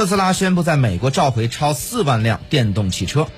特斯拉宣布在美国召回超四万辆电动汽车。